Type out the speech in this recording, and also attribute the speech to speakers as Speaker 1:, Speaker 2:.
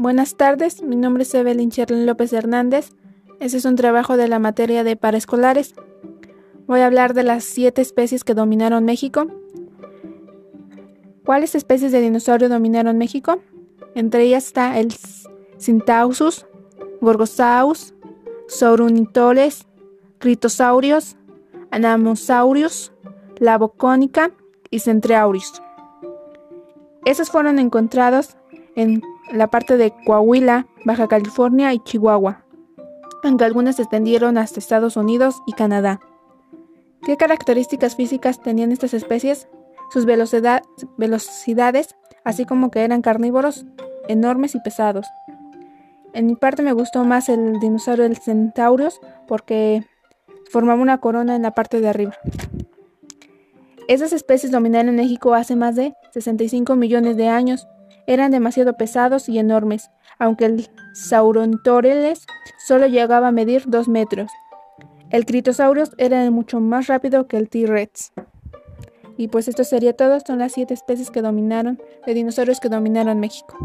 Speaker 1: Buenas tardes, mi nombre es Evelyn Cherlin López Hernández. Este es un trabajo de la materia de paraescolares. Voy a hablar de las siete especies que dominaron México. ¿Cuáles especies de dinosaurio dominaron México? Entre ellas está el Cintausus, Gorgosaurus, Saurunitoles, Critosaurios, Anamosaurus, Labocónica y Centreaurus. Esos fueron encontrados en la parte de Coahuila, Baja California y Chihuahua, aunque algunas se extendieron hasta Estados Unidos y Canadá. ¿Qué características físicas tenían estas especies? Sus velocidades, así como que eran carnívoros, enormes y pesados. En mi parte me gustó más el dinosaurio del Centaurus porque formaba una corona en la parte de arriba. Esas especies dominaron en México hace más de 65 millones de años eran demasiado pesados y enormes, aunque el Saurontoreles solo llegaba a medir 2 metros. El Critosaurus era mucho más rápido que el T-Rex. Y pues esto sería todo, son las siete especies que dominaron, de dinosaurios que dominaron México.